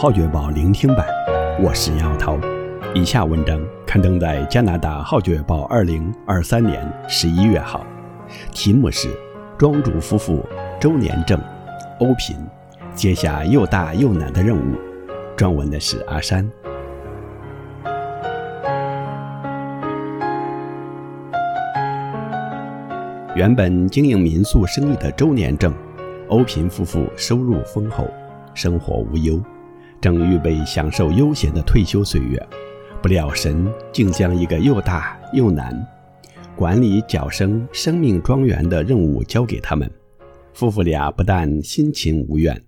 号角报聆听版，我是杨涛。以下文章刊登在加拿大《号角报》二零二三年十一月号，题目是《庄主夫妇周年证，欧频接下又大又难的任务》，撰文的是阿山。原本经营民宿生意的周年证，欧频夫妇收入丰厚，生活无忧，正预备享受悠闲的退休岁月，不料神竟将一个又大又难、管理脚生生命庄园的任务交给他们。夫妇俩不但辛勤无怨，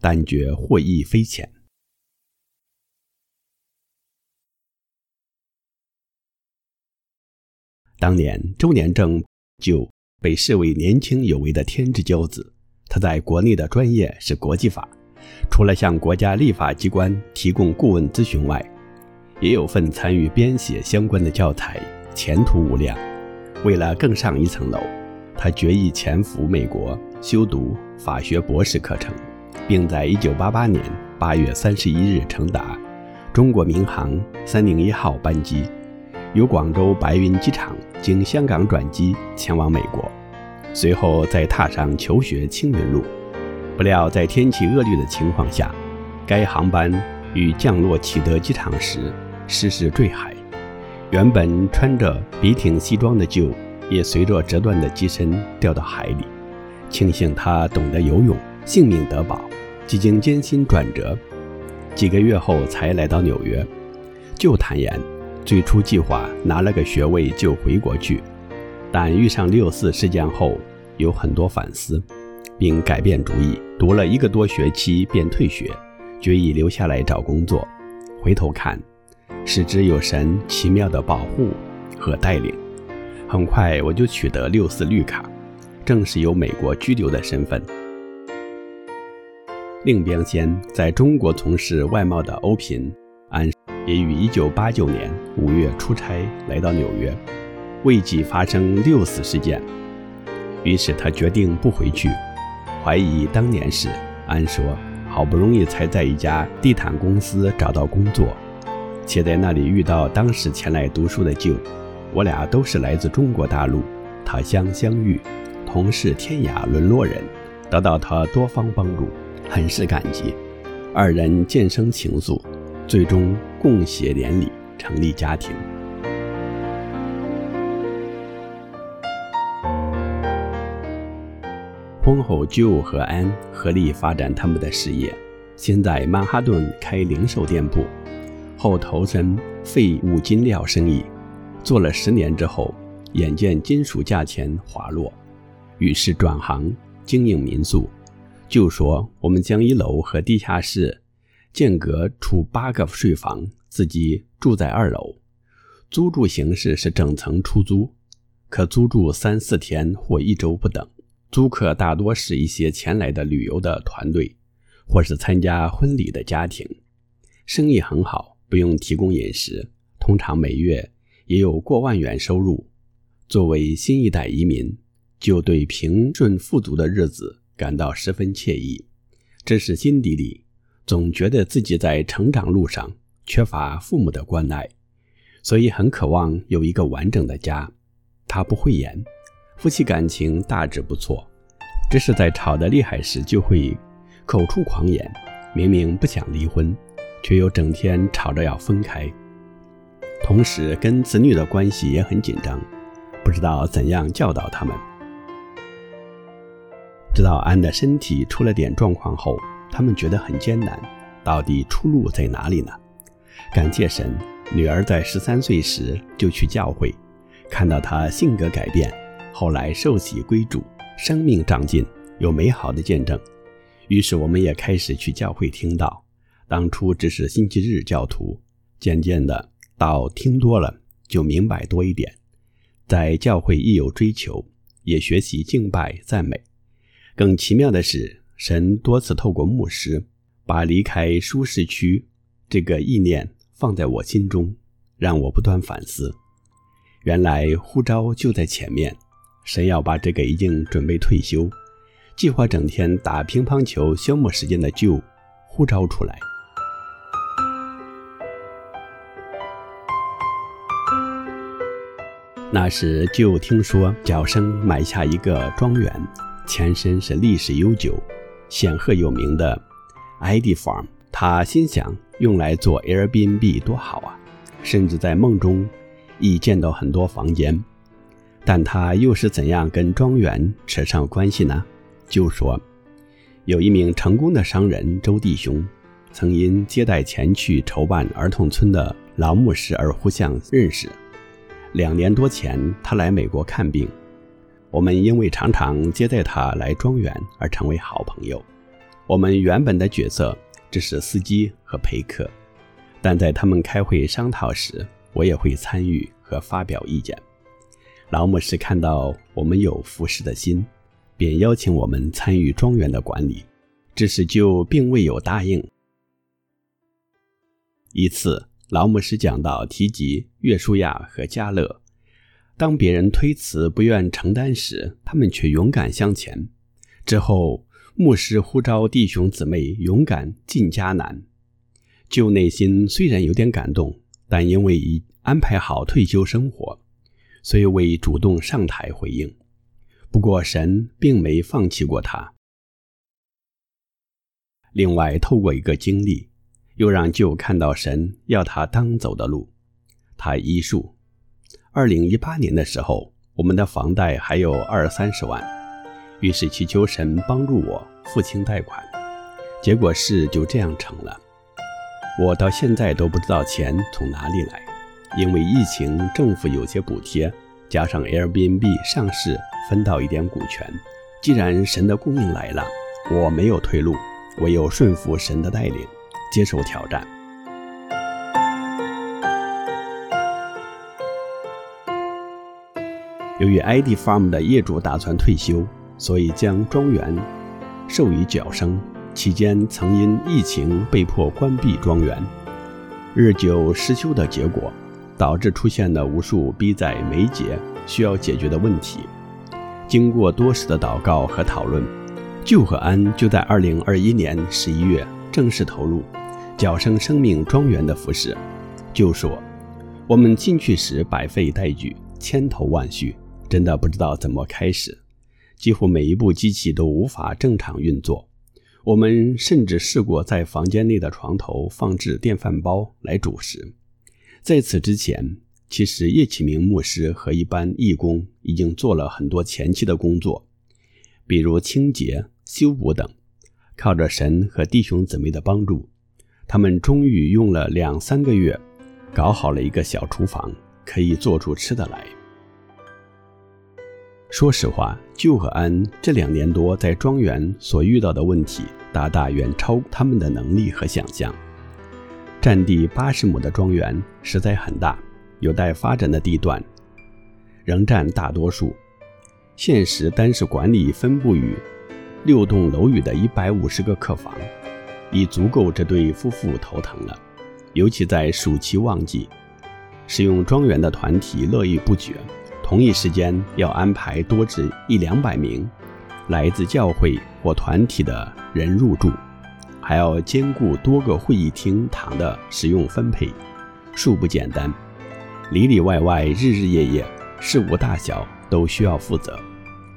但觉获益匪浅。当年周年正就被视为年轻有为的天之骄子，他在国内的专业是国际法，除了向国家立法机关提供顾问咨询外，也有份参与编写相关的教材，前途无量。为了更上一层楼，他决意潜伏美国修读法学博士课程，并在1988年8月31日乘搭中国民航301号班机。由广州白云机场经香港转机前往美国，随后再踏上求学青云路。不料在天气恶劣的情况下，该航班于降落启德机场时失事坠海。原本穿着笔挺西装的舅也随着折断的机身掉到海里。庆幸他懂得游泳，性命得保。几经艰辛转折，几个月后才来到纽约。舅坦言。最初计划拿了个学位就回国去，但遇上六四事件后有很多反思，并改变主意，读了一个多学期便退学，决意留下来找工作。回头看，实知有神奇妙的保护和带领。很快我就取得六四绿卡，正式有美国居留的身份。另一边，在中国从事外贸的欧平安。也于1989年5月出差来到纽约，未及发生六四事件，于是他决定不回去。怀疑当年事，安说：“好不容易才在一家地毯公司找到工作，且在那里遇到当时前来读书的舅我俩都是来自中国大陆，他乡相遇，同是天涯沦落人，得到他多方帮助，很是感激。二人渐生情愫。”最终共携连理，成立家庭。后，Joe 和安合力发展他们的事业，先在曼哈顿开零售店铺，后投身废五金料生意，做了十年之后，眼见金属价钱滑落，于是转行经营民宿。就说：“我们将一楼和地下室。”间隔出八个睡房，自己住在二楼。租住形式是整层出租，可租住三四天或一周不等。租客大多是一些前来的旅游的团队，或是参加婚礼的家庭。生意很好，不用提供饮食，通常每月也有过万元收入。作为新一代移民，就对平顺富足的日子感到十分惬意。这是心底里。总觉得自己在成长路上缺乏父母的关爱，所以很渴望有一个完整的家。他不会言，夫妻感情大致不错，只是在吵得厉害时就会口出狂言。明明不想离婚，却又整天吵着要分开。同时跟子女的关系也很紧张，不知道怎样教导他们。直到安的身体出了点状况后。他们觉得很艰难，到底出路在哪里呢？感谢神，女儿在十三岁时就去教会，看到她性格改变，后来受洗归主，生命长进，有美好的见证。于是我们也开始去教会听道。当初只是星期日教徒，渐渐的道听多了，就明白多一点。在教会亦有追求，也学习敬拜赞美。更奇妙的是。神多次透过牧师，把离开舒适区这个意念放在我心中，让我不断反思。原来呼召就在前面，谁要把这个已经准备退休，计划整天打乒乓球消磨时间的旧呼召出来？那时就听说脚生买下一个庄园，前身是历史悠久、显赫有名的 ID farm。他心想用来做 Airbnb 多好啊，甚至在梦中已见到很多房间。但他又是怎样跟庄园扯上关系呢？就说，有一名成功的商人周弟兄，曾因接待前去筹办儿童村的老牧师而互相认识。两年多前，他来美国看病，我们因为常常接待他来庄园而成为好朋友。我们原本的角色只是司机和陪客，但在他们开会商讨时，我也会参与和发表意见。老牧师看到我们有服侍的心，便邀请我们参与庄园的管理，只是就并未有答应。一次，老牧师讲到提及约书亚和迦勒，当别人推辞不愿承担时，他们却勇敢向前。之后，牧师呼召弟兄姊妹勇敢进迦南。就内心虽然有点感动，但因为已安排好退休生活。虽未主动上台回应，不过神并没放弃过他。另外，透过一个经历，又让舅看到神要他当走的路。他医术：二零一八年的时候，我们的房贷还有二三十万，于是祈求神帮助我付清贷款。结果事就这样成了。我到现在都不知道钱从哪里来。因为疫情，政府有些补贴，加上 Airbnb 上市分到一点股权。既然神的供应来了，我没有退路，唯有顺服神的带领，接受挑战。由于 ID Farm 的业主打算退休，所以将庄园授予脚生。期间曾因疫情被迫关闭庄园，日久失修的结果。导致出现了无数逼在眉睫需要解决的问题。经过多时的祷告和讨论，旧和安就在2021年11月正式投入角生生命庄园的服饰。就说：“我们进去时百废待举，千头万绪，真的不知道怎么开始。几乎每一部机器都无法正常运作。我们甚至试过在房间内的床头放置电饭煲来煮食。”在此之前，其实叶启明牧师和一般义工已经做了很多前期的工作，比如清洁、修补等。靠着神和弟兄姊妹的帮助，他们终于用了两三个月，搞好了一个小厨房，可以做出吃的来。说实话，旧和安这两年多在庄园所遇到的问题，大大远超他们的能力和想象。占地八十亩的庄园实在很大，有待发展的地段仍占大多数。现时单是管理分布于六栋楼宇的一百五十个客房，已足够这对夫妇头疼了。尤其在暑期旺季，使用庄园的团体络绎不绝，同一时间要安排多至一两百名来自教会或团体的人入住。还要兼顾多个会议厅堂的使用分配，殊不简单。里里外外，日日夜夜，事务大小都需要负责。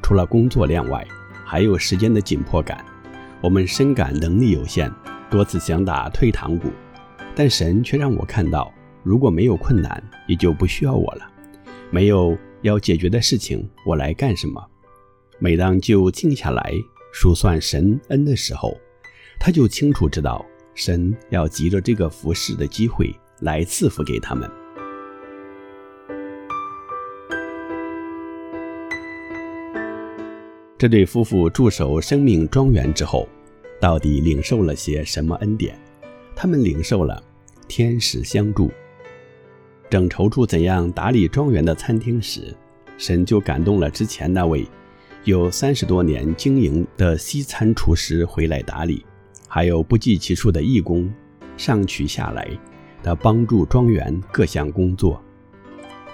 除了工作量外，还有时间的紧迫感。我们深感能力有限，多次想打退堂鼓，但神却让我看到，如果没有困难，也就不需要我了。没有要解决的事情，我来干什么？每当就静下来数算神恩的时候，他就清楚知道，神要急着这个服侍的机会来赐福给他们。这对夫妇驻守生命庄园之后，到底领受了些什么恩典？他们领受了天使相助。正踌躇怎样打理庄园的餐厅时，神就感动了之前那位有三十多年经营的西餐厨师回来打理。还有不计其数的义工上取下来的帮助庄园各项工作，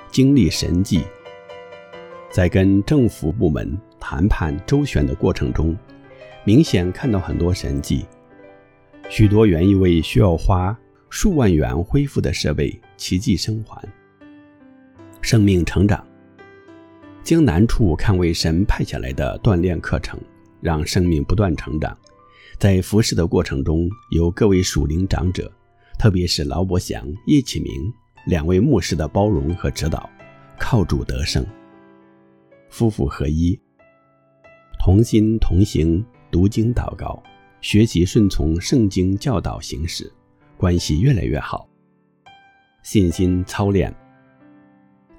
经历神迹，在跟政府部门谈判周旋的过程中，明显看到很多神迹，许多原以为需要花数万元恢复的设备奇迹生还，生命成长，将难处看为神派下来的锻炼课程，让生命不断成长。在服侍的过程中，有各位属灵长者，特别是劳伯祥、叶启明两位牧师的包容和指导，靠主得胜，夫妇合一，同心同行，读经祷告，学习顺从圣经教导行事，关系越来越好。信心操练，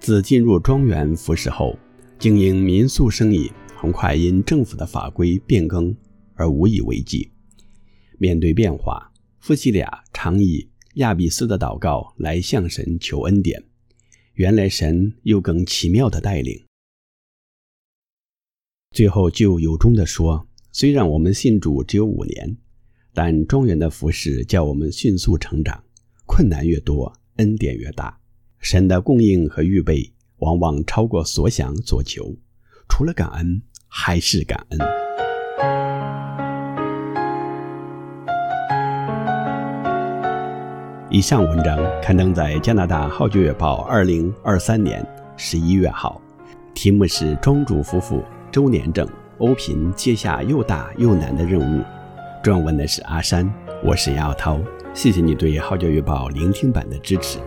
自进入庄园服侍后，经营民宿生意，很快因政府的法规变更。而无以为继。面对变化，夫妻俩常以亚比斯的祷告来向神求恩典。原来神有更奇妙的带领。最后就由衷地说：虽然我们信主只有五年，但庄园的服饰叫我们迅速成长。困难越多，恩典越大。神的供应和预备往往超过所想所求。除了感恩，还是感恩。以上文章刊登在加拿大《号角月报》二零二三年十一月号，题目是“庄主夫妇周年证，欧频接下又大又难的任务”。撰文的是阿山，我是杨耀涛。谢谢你对《号角月报》聆听版的支持。